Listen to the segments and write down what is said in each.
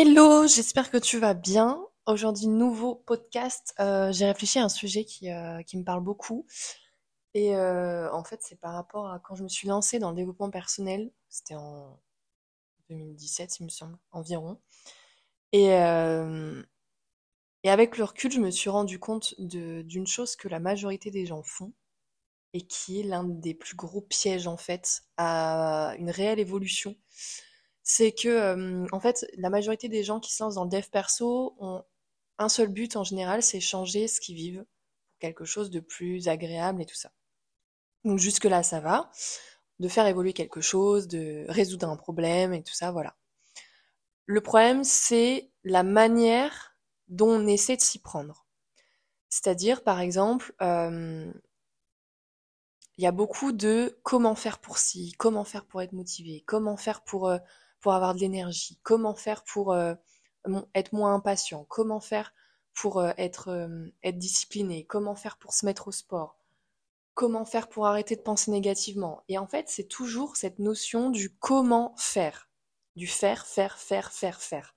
Hello, j'espère que tu vas bien. Aujourd'hui, nouveau podcast. Euh, j'ai réfléchi à un sujet qui, euh, qui me parle beaucoup. Et euh, en fait, c'est par rapport à quand je me suis lancée dans le développement personnel. C'était en 2017, il me semble, environ. Et, et avec le recul, je me suis rendu compte d'une chose que la majorité des gens font et qui est l'un des plus gros pièges, en fait, à une réelle évolution c'est que, en fait, la majorité des gens qui se lancent dans le dev perso ont un seul but en général, c'est changer ce qu'ils vivent pour quelque chose de plus agréable et tout ça. Donc jusque-là, ça va. De faire évoluer quelque chose, de résoudre un problème et tout ça, voilà. Le problème, c'est la manière dont on essaie de s'y prendre. C'est-à-dire, par exemple, il y a beaucoup de comment faire pour ci, comment faire pour être motivé, comment faire pour pour avoir de l'énergie, comment faire pour euh, être moins impatient, comment faire pour euh, être, euh, être discipliné, comment faire pour se mettre au sport, comment faire pour arrêter de penser négativement. Et en fait, c'est toujours cette notion du comment faire, du faire, faire, faire, faire, faire.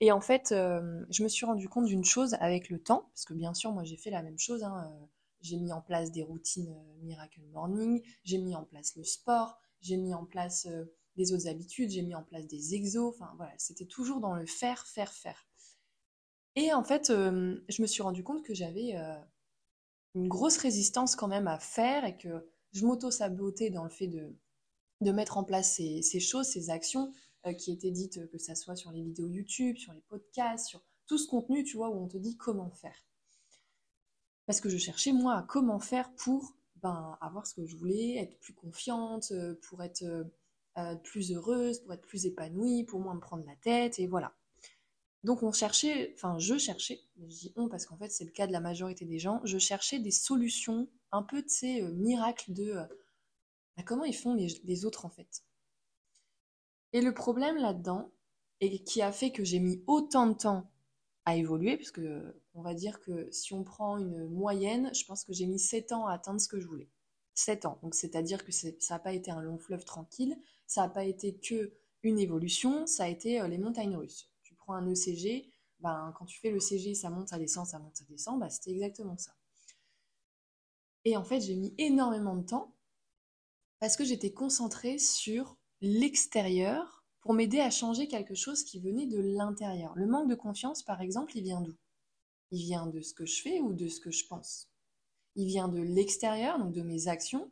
Et en fait, je me suis rendu compte d'une chose avec le temps, parce que bien sûr, moi j'ai fait la même chose. Hein, j'ai mis en place des routines Miracle Morning, j'ai mis en place le sport, j'ai mis en place des autres habitudes, j'ai mis en place des exos, enfin voilà, c'était toujours dans le faire, faire, faire. Et en fait, euh, je me suis rendu compte que j'avais euh, une grosse résistance quand même à faire et que je m'auto-sabotais dans le fait de, de mettre en place ces, choses, ces actions euh, qui étaient dites, que ça soit sur les vidéos YouTube, sur les podcasts, sur tout ce contenu, tu vois, où on te dit comment faire. Parce que je cherchais, moi, à comment faire pour ben, avoir ce que je voulais, être plus confiante, pour être euh, plus heureuse, pour être plus épanouie, pour moins me prendre la tête, et voilà. Donc on cherchait, enfin je cherchais, je dis on parce qu'en fait c'est le cas de la majorité des gens, je cherchais des solutions, un peu de ces euh, miracles de euh, bah, comment ils font les, autres en fait. Et le problème là-dedans, et qui a fait que j'ai mis autant de temps à évoluer, puisque on va dire que si on prend une moyenne, je pense que j'ai mis 7 ans à atteindre ce que je voulais. 7 ans. C'est-à-dire que ça n'a pas été un long fleuve tranquille, ça n'a pas été que une évolution, ça a été euh, les montagnes russes. Tu prends un ECG, ben, quand tu fais le CG, ça monte, ça descend, ça monte, ça descend, ben, c'était exactement ça. Et en fait, j'ai mis énormément de temps parce que j'étais concentrée sur l'extérieur pour m'aider à changer quelque chose qui venait de l'intérieur. Le manque de confiance, par exemple, il vient d'où? Il vient de ce que je fais ou de ce que je pense? Il vient de l'extérieur, donc de mes actions,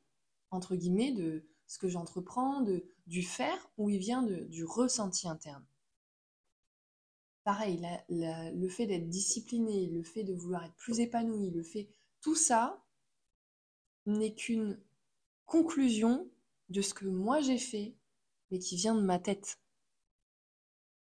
entre guillemets, de ce que j'entreprends, de, du faire, ou il vient du ressenti interne. Pareil, le fait d'être discipliné, le fait de vouloir être plus épanoui, le fait... Tout ça n'est qu'une conclusion de ce que moi j'ai fait, mais qui vient de ma tête.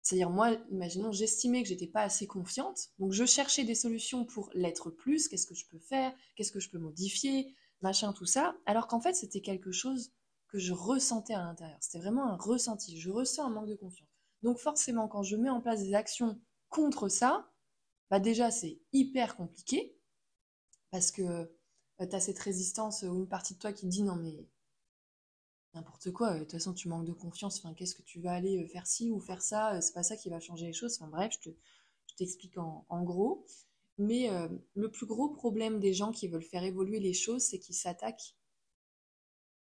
C'est-à-dire, moi, imaginons, j'estimais que j'étais pas assez confiante, donc je cherchais des solutions pour l'être plus, qu'est-ce que je peux faire, qu'est-ce que je peux modifier, machin, tout ça, alors qu'en fait, c'était quelque chose que je ressentais à l'intérieur. C'était vraiment un ressenti. Je ressens un manque de confiance. Donc forcément, quand je mets en place des actions contre ça, bah déjà c'est hyper compliqué parce que bah, tu as cette résistance ou une partie de toi qui dit non mais n'importe quoi, de toute façon tu manques de confiance, enfin, qu'est-ce que tu vas aller euh, faire ci ou faire ça, euh, c'est pas ça qui va changer les choses, enfin bref, je, t'explique en, gros. Mais euh, le plus gros problème des gens qui veulent faire évoluer les choses, c'est qu'ils s'attaquent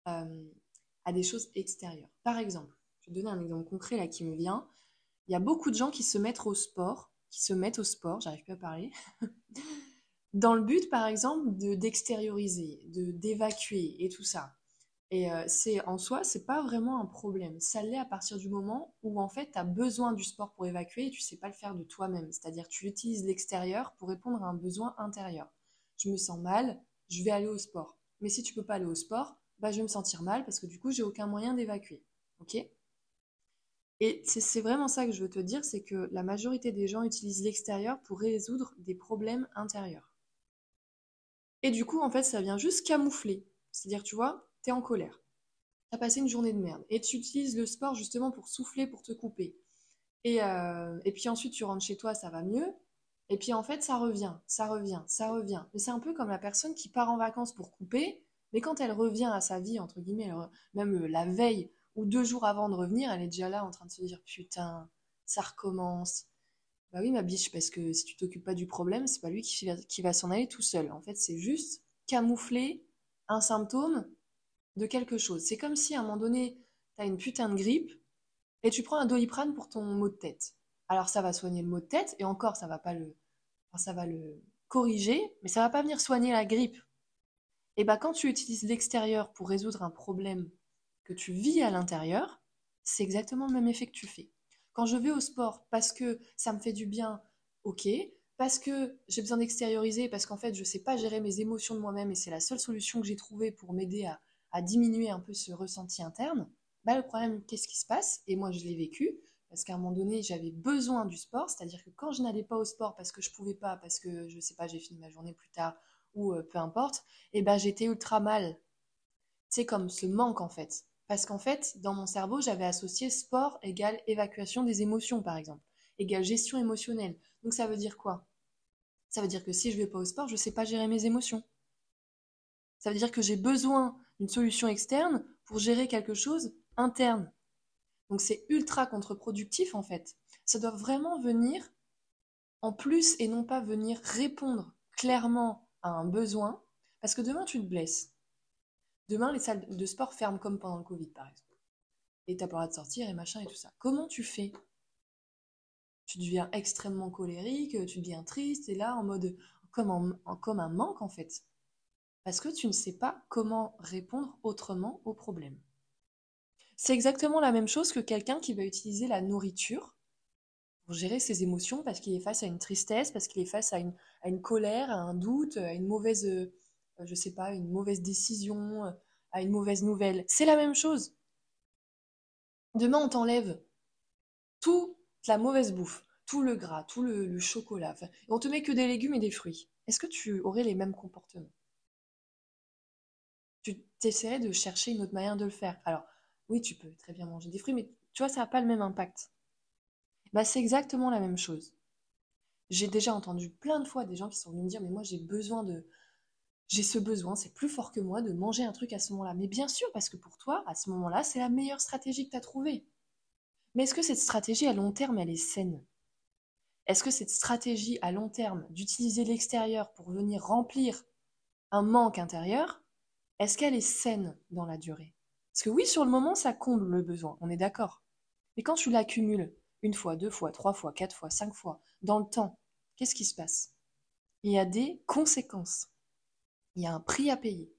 à des choses extérieures. Par exemple, je vais donner un exemple concret là qui me vient. Il y a beaucoup de gens qui se mettent au sport, qui se mettent au sport, j'arrive plus à parler, dans le but par exemple de d'extérioriser, de d'évacuer et tout ça. Et euh, c'est en soi, c'est pas vraiment un problème. Ça l'est à partir du moment où en fait tu as besoin du sport pour évacuer et tu sais pas le faire de toi-même. C'est-à-dire tu utilises l'extérieur pour répondre à un besoin intérieur. Je me sens mal, je vais aller au sport. Mais si tu peux pas aller au sport, bah, je vais me sentir mal parce que du coup, j'ai aucun moyen d'évacuer. Ok? Et c'est vraiment ça que je veux te dire, c'est que la majorité des gens utilisent l'extérieur pour résoudre des problèmes intérieurs. Et du coup, en fait, ça vient juste camoufler. C'est-à-dire, tu vois, tu en colère. Tu as passé une journée de merde. Et tu utilises le sport justement pour souffler, pour te couper. Et, euh, et puis ensuite, tu rentres chez toi, ça va mieux. Et puis en fait, ça revient, ça revient, ça revient. Mais c'est un peu comme la personne qui part en vacances pour couper mais quand elle revient à sa vie, entre guillemets, même euh, la veille ou deux jours avant de revenir, elle est déjà là en train de se dire putain, ça recommence. Bah oui, ma biche, parce que si tu t'occupes pas du problème, c'est pas lui qui qui va s'en aller tout seul. En fait, c'est juste camoufler un symptôme de quelque chose. C'est comme si à un moment donné, tu as une putain de grippe et tu prends un doliprane pour ton mot de tête. Alors ça va soigner le mot de tête et encore ça va pas le ça va le corriger, mais ça va pas venir soigner la grippe. Et bah quand tu utilises l'extérieur pour résoudre un problème que tu vis à l'intérieur, c'est exactement le même effet que tu fais. Quand je vais au sport parce que ça me fait du bien, ok, parce que j'ai besoin d'extérioriser, parce qu'en fait je ne sais pas gérer mes émotions de moi-même et c'est la seule solution que j'ai trouvée pour m'aider à, diminuer un peu ce ressenti interne, bah le problème, qu'est-ce qui se passe? Et moi je l'ai vécu, parce qu'à un moment donné j'avais besoin du sport, c'est-à-dire que quand je n'allais pas au sport parce que je pouvais pas, parce que je sais pas, j'ai fini ma journée plus tard ou euh, peu importe, et eh ben j'étais ultra mal. C'est comme ce manque en fait. Parce qu'en fait, dans mon cerveau, j'avais associé sport égale évacuation des émotions, par exemple, égale gestion émotionnelle. Donc ça veut dire quoi? Ça veut dire que si je vais pas au sport, je ne sais pas gérer mes émotions. Ça veut dire que j'ai besoin d'une solution externe pour gérer quelque chose interne. Donc c'est ultra contre-productif en fait. Ça doit vraiment venir en plus et non pas venir répondre clairement à un besoin. Parce que demain tu te blesses. Demain, les salles de sport ferment comme pendant le Covid, par exemple. Et t'as pas le droit de sortir et machin et tout ça. Comment tu fais? Tu deviens extrêmement colérique, tu deviens triste, et là, en mode comme un manque, en fait. Parce que tu ne sais pas comment répondre autrement au problème. C'est exactement la même chose que quelqu'un qui va utiliser la nourriture pour gérer ses émotions parce qu'il est face à une tristesse, parce qu'il est face à une, colère, à un doute, à une mauvaise euh, je sais pas, une mauvaise décision, à une mauvaise nouvelle. C'est la même chose. Demain, on t'enlève toute la mauvaise bouffe, tout le gras, tout le, chocolat. et on te met que des légumes et des fruits. Est-ce que tu aurais les mêmes comportements? T'essaierais de chercher une autre manière de le faire? Alors, oui, tu peux très bien manger des fruits, mais tu vois, ça n'a pas le même impact. Bah, c'est exactement la même chose. J'ai déjà entendu plein de fois des gens qui sont venus me dire, mais moi j'ai besoin de, j'ai ce besoin, c'est plus fort que moi de manger un truc à ce moment-là. Mais bien sûr, parce que pour toi, à ce moment-là, c'est la meilleure stratégie que tu as trouvée. Mais est-ce que cette stratégie à long terme, elle est saine? Est-ce que cette stratégie à long terme d'utiliser l'extérieur pour venir remplir un manque intérieur, est-ce qu'elle est saine dans la durée? Parce que oui, sur le moment, ça comble le besoin, on est d'accord. Mais quand tu l'accumules une fois, deux fois, trois fois, quatre fois, cinq fois, dans le temps, qu'est-ce qui se passe? Il y a des conséquences il y a un prix à payer.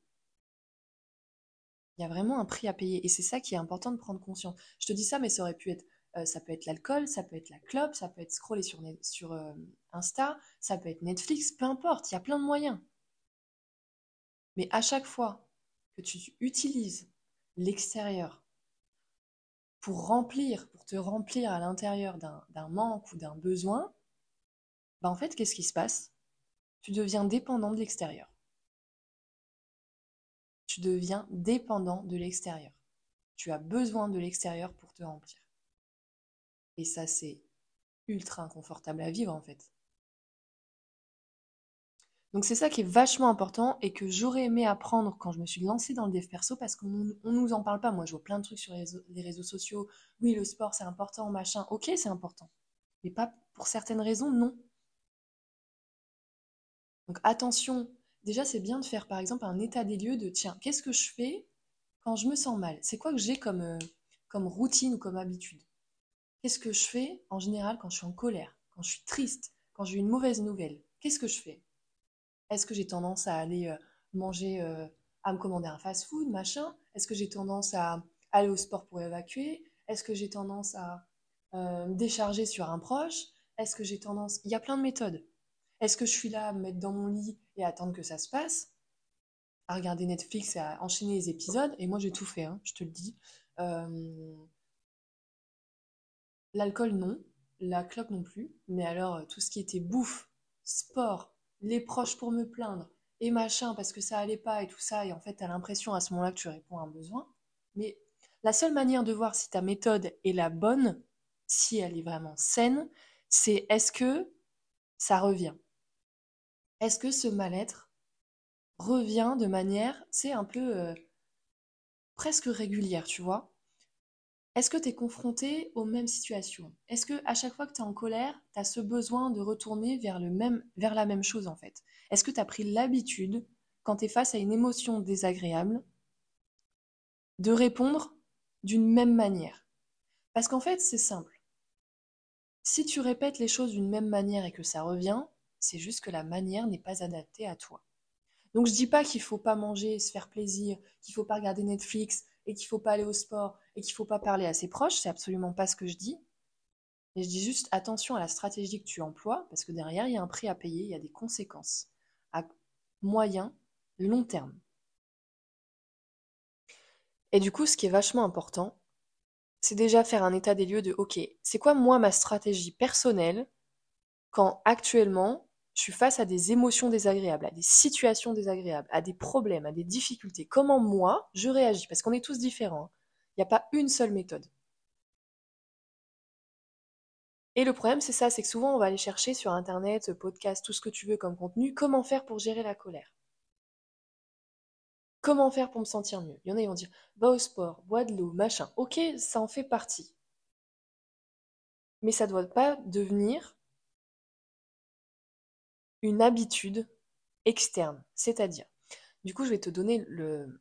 Il y a vraiment un prix à payer. Et c'est ça qui est important de prendre conscience. Je te dis ça, mais ça aurait pu être, euh, ça peut être l'alcool, ça peut être la clope, ça peut être scroller sur, euh, Insta, ça peut être Netflix, peu importe, il y a plein de moyens. Mais à chaque fois que tu utilises l'extérieur pour remplir, pour te remplir à l'intérieur d'un manque ou d'un besoin, bah en fait, qu'est-ce qui se passe? Tu deviens dépendant de l'extérieur tu deviens dépendant de l'extérieur. Tu as besoin de l'extérieur pour te remplir. Et ça, c'est ultra inconfortable à vivre en fait. Donc c'est ça qui est vachement important et que j'aurais aimé apprendre quand je me suis lancée dans le dev perso parce qu'on ne nous en parle pas. Moi, je vois plein de trucs sur les réseaux, sociaux. Oui, le sport, c'est important, machin. Ok, c'est important. Mais pas pour certaines raisons, non. Donc attention déjà, c'est bien de faire par exemple un état des lieux de tiens, qu'est-ce que je fais quand je me sens mal? C'est quoi que j'ai comme, euh, comme routine ou comme habitude? Qu'est-ce que je fais en général quand je suis en colère, quand je suis triste, quand j'ai une mauvaise nouvelle? Qu'est-ce que je fais? Est-ce que j'ai tendance à aller euh, manger, euh, à me commander un fast-food, machin? Est-ce que j'ai tendance à aller au sport pour évacuer? Est-ce que j'ai tendance à me décharger sur un proche? Est-ce que j'ai tendance... Il y a plein de méthodes. Est-ce que je suis là à me mettre dans mon lit et attendre que ça se passe? À regarder Netflix et à enchaîner les épisodes Et moi, j'ai tout fait, hein, je te le dis. Euh, l'alcool, non. La clope non plus. Mais alors, euh, tout ce qui était bouffe, sport, les proches pour me plaindre, et machin, parce que ça allait pas et tout ça, et en fait, tu as l'impression à ce moment-là que tu réponds à un besoin. Mais la seule manière de voir si ta méthode est la bonne, si elle est vraiment saine, c'est est-ce que ça revient? Est-ce que ce mal-être revient de manière, c'est un peu euh, presque régulière, tu vois? Est-ce que tu es confronté aux mêmes situations? Est-ce que à chaque fois que tu es en colère, tu as ce besoin de retourner vers, la même chose en fait? Est-ce que tu as pris l'habitude, quand tu es face à une émotion désagréable, de répondre d'une même manière? Parce qu'en fait, c'est simple. Si tu répètes les choses d'une même manière et que ça revient, c'est juste que la manière n'est pas adaptée à toi. Donc je dis pas qu'il faut pas manger, se faire plaisir, qu'il faut pas regarder Netflix, et qu'il faut pas aller au sport et qu'il faut pas parler à ses proches, c'est absolument pas ce que je dis. Et je dis juste attention à la stratégie que tu emploies parce que derrière il y a un prix à payer, il y a des conséquences à moyen, long terme. Et du coup, ce qui est vachement important, c'est déjà faire un état des lieux de OK, c'est quoi moi ma stratégie personnelle quand actuellement je suis face à des émotions désagréables, à des situations désagréables, à des problèmes, à des difficultés? Comment moi, je réagis? Parce qu'on est tous différents. Il n'y a pas une seule méthode. Et le problème, c'est ça, c'est que souvent, on va aller chercher sur Internet, podcast, tout ce que tu veux comme contenu, comment faire pour gérer la colère. Comment faire pour me sentir mieux? Il y en a, qui vont dire, va au sport, bois de l'eau, machin. Ok, ça en fait partie. Mais ça ne doit pas devenir une habitude externe. C'est-à-dire, du coup, je vais te donner le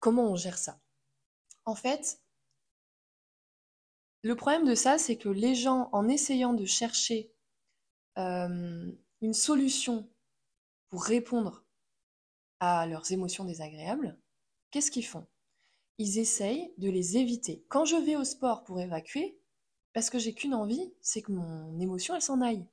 comment on gère ça. En fait, le problème de ça, c'est que les gens, en essayant de chercher euh, une solution pour répondre à leurs émotions désagréables, qu'est-ce qu'ils font? Ils essayent de les éviter. Quand je vais au sport pour évacuer, parce que j'ai qu'une envie, c'est que mon émotion, elle s'en aille.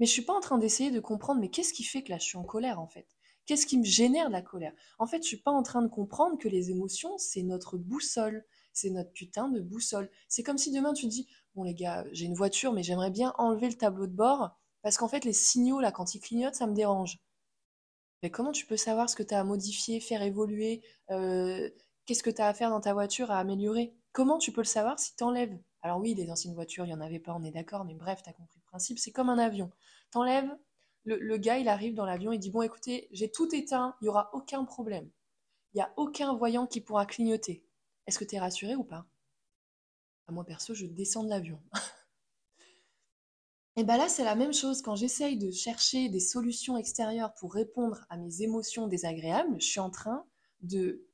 Mais je suis pas en train d'essayer de comprendre, mais qu'est-ce qui fait que là je suis en colère en fait? Qu'est-ce qui me génère de la colère? En fait, je suis pas en train de comprendre que les émotions, c'est notre boussole, c'est notre putain de boussole. C'est comme si demain tu dis, bon les gars, j'ai une voiture, mais j'aimerais bien enlever le tableau de bord, parce qu'en fait les signaux là, quand ils clignotent, ça me dérange. Mais comment tu peux savoir ce que tu as à modifier, faire évoluer euh, Qu'est-ce que tu as à faire dans ta voiture à améliorer? Comment tu peux le savoir si tu enlèves Alors oui, les anciennes voitures, il n'y en avait pas, on est d'accord, mais bref, tu as compris le principe, c'est comme un avion. T'enlèves, le, gars, il arrive dans l'avion, il dit, bon écoutez, j'ai tout éteint, il n'y aura aucun problème. Il n'y a aucun voyant qui pourra clignoter. Est-ce que tu es rassuré ou pas? À moi perso, je descends de l'avion. Et bien là, c'est la même chose. Quand j'essaye de chercher des solutions extérieures pour répondre à mes émotions désagréables, je suis en train de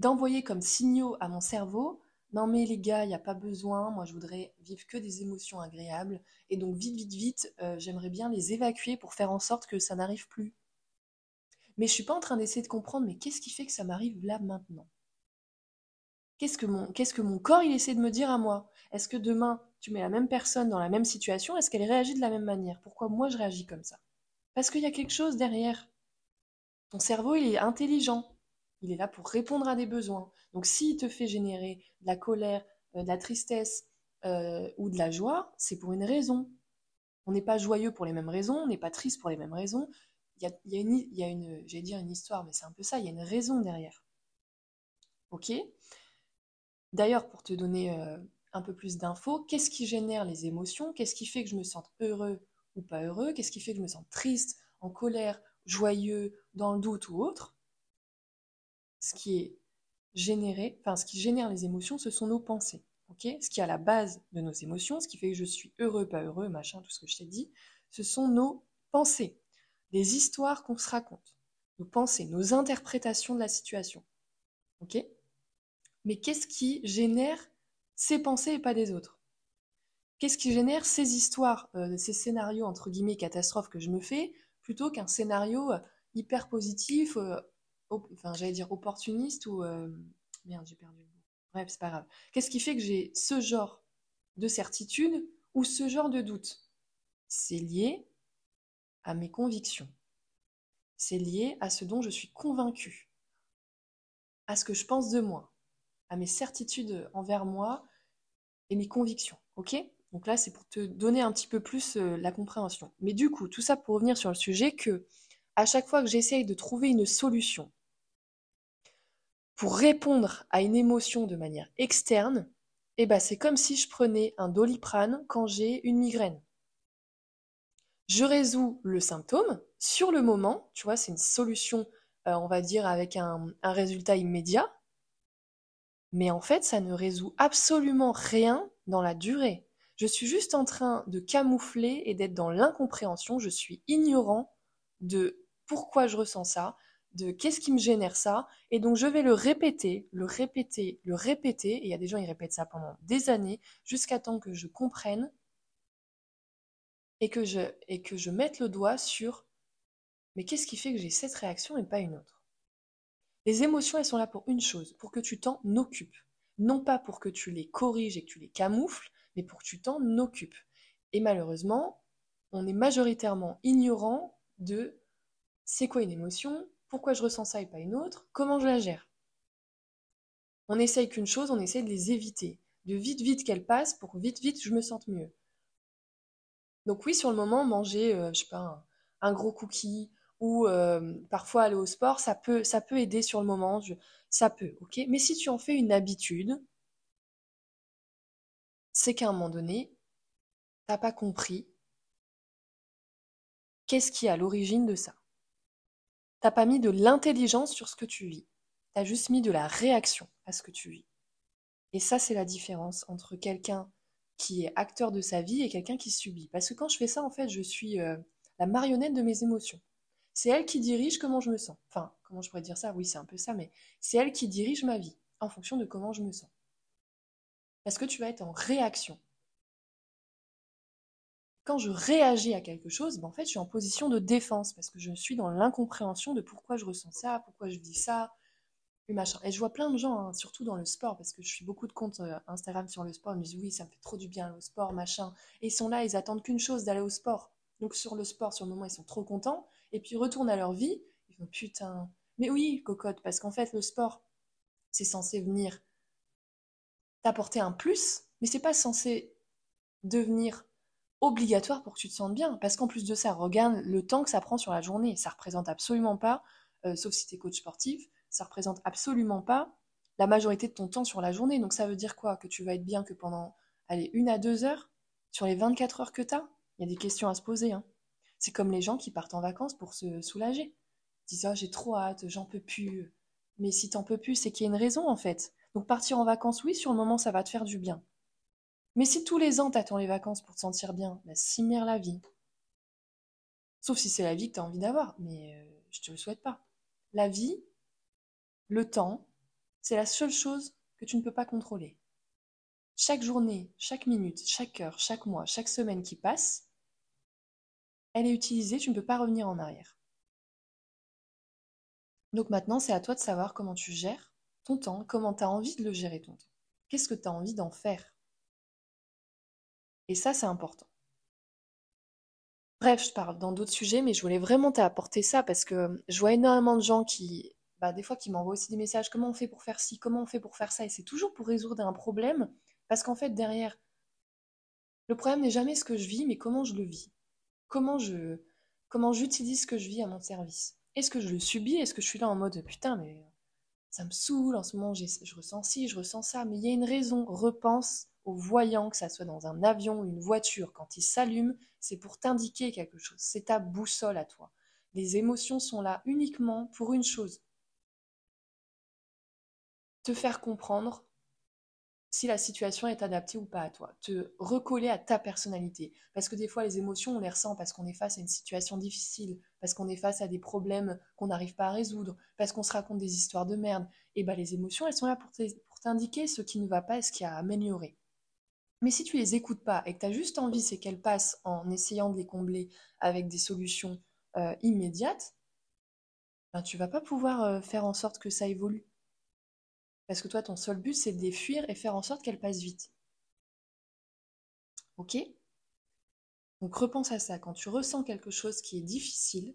d'envoyer comme signaux à mon cerveau non mais les gars, il n'y a pas besoin, moi je voudrais vivre que des émotions agréables, et donc vite, vite, vite, euh, j'aimerais bien les évacuer pour faire en sorte que ça n'arrive plus. Mais je suis pas en train d'essayer de comprendre, mais qu'est-ce qui fait que ça m'arrive là maintenant? Qu'est-ce que, mon, qu'est-ce que mon corps il essaie de me dire à moi? Est-ce que demain, tu mets la même personne dans la même situation, est-ce qu'elle réagit de la même manière? Pourquoi moi je réagis comme ça? Parce qu'il y a quelque chose derrière. Ton cerveau, il est intelligent. Il est là pour répondre à des besoins. Donc s'il te fait générer de la colère, euh, de la tristesse euh, ou de la joie, c'est pour une raison. On n'est pas joyeux pour les mêmes raisons, on n'est pas triste pour les mêmes raisons. Il y a, une, j'allais dire une histoire, mais c'est un peu ça, il y a une raison derrière. Ok? D'ailleurs, pour te donner euh, un peu plus d'infos, qu'est-ce qui génère les émotions? Qu'est-ce qui fait que je me sente heureux ou pas heureux? Qu'est-ce qui fait que je me sens triste, en colère, joyeux, dans le doute ou autre? Ce qui est généré, enfin ce qui génère les émotions, ce sont nos pensées. ce qui est à la base de nos émotions, ce qui fait que je suis heureux, pas heureux, machin, tout ce que je t'ai dit, ce sont nos pensées, les histoires qu'on se raconte, nos pensées, nos interprétations de la situation. Mais qu'est-ce qui génère ces pensées et pas des autres? Qu'est-ce qui génère ces histoires, euh, ces scénarios entre guillemets catastrophes que je me fais, plutôt qu'un scénario euh, hyper positif, euh, enfin j'allais dire opportuniste ou euh, merde j'ai perdu le mot. Bref c'est pas grave. Qu'est-ce qui fait que j'ai ce genre de certitude ou ce genre de doute? C'est lié à mes convictions. C'est lié à ce dont je suis convaincue, à ce que je pense de moi, à mes certitudes envers moi et mes convictions. Ok? Donc là, c'est pour te donner un petit peu plus euh, la compréhension. Mais du coup, tout ça pour revenir sur le sujet que à chaque fois que j'essaye de trouver une solution pour répondre à une émotion de manière externe, eh ben c'est comme si je prenais un doliprane quand j'ai une migraine. Je résous le symptôme sur le moment, tu vois, c'est une solution, euh, on va dire, avec un, résultat immédiat. Mais en fait, ça ne résout absolument rien dans la durée. Je suis juste en train de camoufler et d'être dans l'incompréhension. Je suis ignorant de pourquoi je ressens ça, de qu'est-ce qui me génère ça. Et donc, je vais le répéter, le répéter, le répéter. Et il y a des gens, ils répètent ça pendant des années, jusqu'à temps que je comprenne et que je, et que je mette le doigt sur mais qu'est-ce qui fait que j'ai cette réaction et pas une autre? Les émotions, elles sont là pour une chose, pour que tu t'en occupes. Non pas pour que tu les corriges et que tu les camoufles, mais pour que tu t'en occupes. Et malheureusement, on est majoritairement ignorant de c'est quoi une émotion, pourquoi je ressens ça et pas une autre, comment je la gère. On essaye qu'une chose, on essaye de les éviter, de vite vite qu'elles passent pour vite vite je me sente mieux. Donc oui, sur le moment, manger, euh, je sais pas, un, gros cookie ou euh, parfois aller au sport, ça peut, ça peut aider sur le moment, ça peut, ok. Mais si tu en fais une habitude, c'est qu'à un moment donné, t'as pas compris qu'est-ce qui est à l'origine de ça. T'as pas mis de l'intelligence sur ce que tu vis. T'as juste mis de la réaction à ce que tu vis. Et ça, c'est la différence entre quelqu'un qui est acteur de sa vie et quelqu'un qui subit. Parce que quand je fais ça, en fait, je suis euh, la marionnette de mes émotions. C'est elle qui dirige comment je me sens. Enfin, comment je pourrais dire ça? Oui, c'est un peu ça, mais c'est elle qui dirige ma vie en fonction de comment je me sens. Parce que tu vas être en réaction. Quand je réagis à quelque chose, ben en fait, je suis en position de défense parce que je suis dans l'incompréhension de pourquoi je ressens ça, pourquoi je dis ça, et je vois plein de gens, hein, surtout dans le sport, parce que je suis beaucoup de comptes euh, Instagram sur le sport, ils me disent oui, ça me fait trop du bien au sport, machin. Et ils sont là, ils attendent qu'une chose, d'aller au sport. Donc sur le sport, sur le moment, ils sont trop contents. Et puis ils retournent à leur vie, ils font putain. Mais oui, cocotte, parce qu'en fait, le sport, c'est censé venir t'apporter un plus, mais c'est pas censé devenir obligatoire pour que tu te sentes bien. Parce qu'en plus de ça, regarde le temps que ça prend sur la journée. Ça représente absolument pas, euh, sauf si tu es coach sportif, ça représente absolument pas la majorité de ton temps sur la journée. Donc ça veut dire quoi? Que tu vas être bien que pendant, allez, une à deux heures? Sur les 24 heures que tu as Il y a des questions à se poser. Hein. C'est comme les gens qui partent en vacances pour se soulager. Ils disent oh, j'ai trop hâte, j'en peux plus. Mais si t'en peux plus, c'est qu'il y a une raison en fait. Donc partir en vacances, oui, sur le moment, ça va te faire du bien. Mais si tous les ans t'attends les vacances pour te sentir bien, bah, simère la vie. Sauf si c'est la vie que tu as envie d'avoir, mais euh, je te le souhaite pas. La vie, le temps, c'est la seule chose que tu ne peux pas contrôler. Chaque journée, chaque minute, chaque heure, chaque mois, chaque semaine qui passe, elle est utilisée, tu ne peux pas revenir en arrière. Donc maintenant, c'est à toi de savoir comment tu gères ton temps, comment tu as envie de le gérer ton temps. Qu'est-ce que tu as envie d'en faire? Et ça, c'est important. Bref, je parle dans d'autres sujets, mais je voulais vraiment t'apporter ça parce que je vois énormément de gens qui bah, des fois qui m'envoient aussi des messages, comment on fait pour faire ci, comment on fait pour faire ça, et c'est toujours pour résoudre un problème, parce qu'en fait, derrière, le problème n'est jamais ce que je vis, mais comment je le vis. Comment je comment j'utilise ce que je vis à mon service. Est-ce que je le subis? Est-ce que je suis là en mode putain, mais ça me saoule en ce moment, je ressens ci, je ressens ça, mais il y a une raison. Repense au voyant, que ça soit dans un avion ou une voiture, quand il s'allume, c'est pour t'indiquer quelque chose. C'est ta boussole à toi. Les émotions sont là uniquement pour une chose, te faire comprendre si la situation est adaptée ou pas à toi, te recoller à ta personnalité. Parce que des fois, les émotions, on les ressent parce qu'on est face à une situation difficile, parce qu'on est face à des problèmes qu'on n'arrive pas à résoudre, parce qu'on se raconte des histoires de merde. Et bien, les émotions, elles sont là pour t'indiquer ce qui ne va pas et ce qui a amélioré. Mais si tu les écoutes pas et que tu as juste envie, c'est qu'elles passent en essayant de les combler avec des solutions euh, immédiates, ben, tu vas pas pouvoir euh, faire en sorte que ça évolue. Parce que toi, ton seul but, c'est de les fuir et faire en sorte qu'elles passent vite. Ok? Donc repense à ça. Quand tu ressens quelque chose qui est difficile,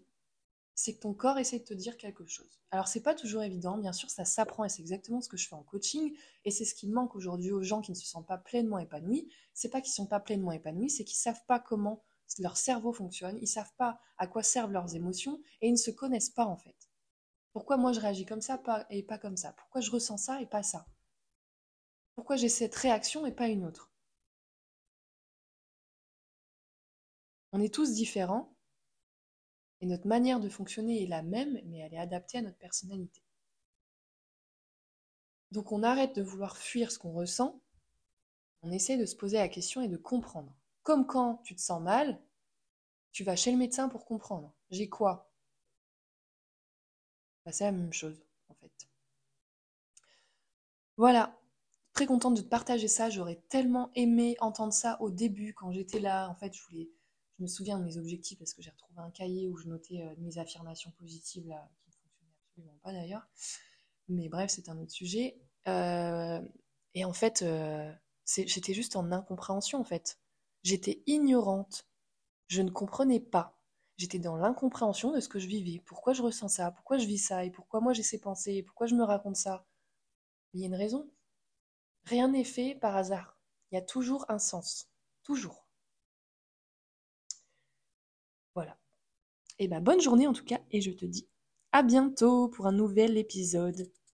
c'est que ton corps essaie de te dire quelque chose. Alors c'est pas toujours évident, bien sûr, ça s'apprend et c'est exactement ce que je fais en coaching et c'est ce qui manque aujourd'hui aux gens qui ne se sentent pas pleinement épanouis. C'est pas qu'ils sont pas pleinement épanouis, c'est qu'ils savent pas comment leur cerveau fonctionne, ils savent pas à quoi servent leurs émotions et ils ne se connaissent pas en fait. Pourquoi moi je réagis comme ça et pas comme ça? Pourquoi je ressens ça et pas ça? Pourquoi j'ai cette réaction et pas une autre? On est tous différents et notre manière de fonctionner est la même, mais elle est adaptée à notre personnalité. Donc on arrête de vouloir fuir ce qu'on ressent, on essaie de se poser la question et de comprendre. Comme quand tu te sens mal, tu vas chez le médecin pour comprendre. J'ai quoi? Bah, C'est la même chose, en fait. Voilà, très contente de te partager ça. J'aurais tellement aimé entendre ça au début, quand j'étais là. En fait, je voulais... Je me souviens de mes objectifs parce que j'ai retrouvé un cahier où je notais euh, mes affirmations positives là, qui ne fonctionnaient absolument pas d'ailleurs. Mais bref, c'est un autre sujet. Euh, et en fait, euh, j'étais juste en incompréhension en fait. J'étais ignorante. Je ne comprenais pas. J'étais dans l'incompréhension de ce que je vivais. Pourquoi je ressens ça? Pourquoi je vis ça? Et pourquoi moi j'ai ces pensées? Pourquoi je me raconte ça? Il y a une raison. Rien n'est fait par hasard. Il y a toujours un sens. Toujours. Et eh ben bonne journée en tout cas et je te dis à bientôt pour un nouvel épisode.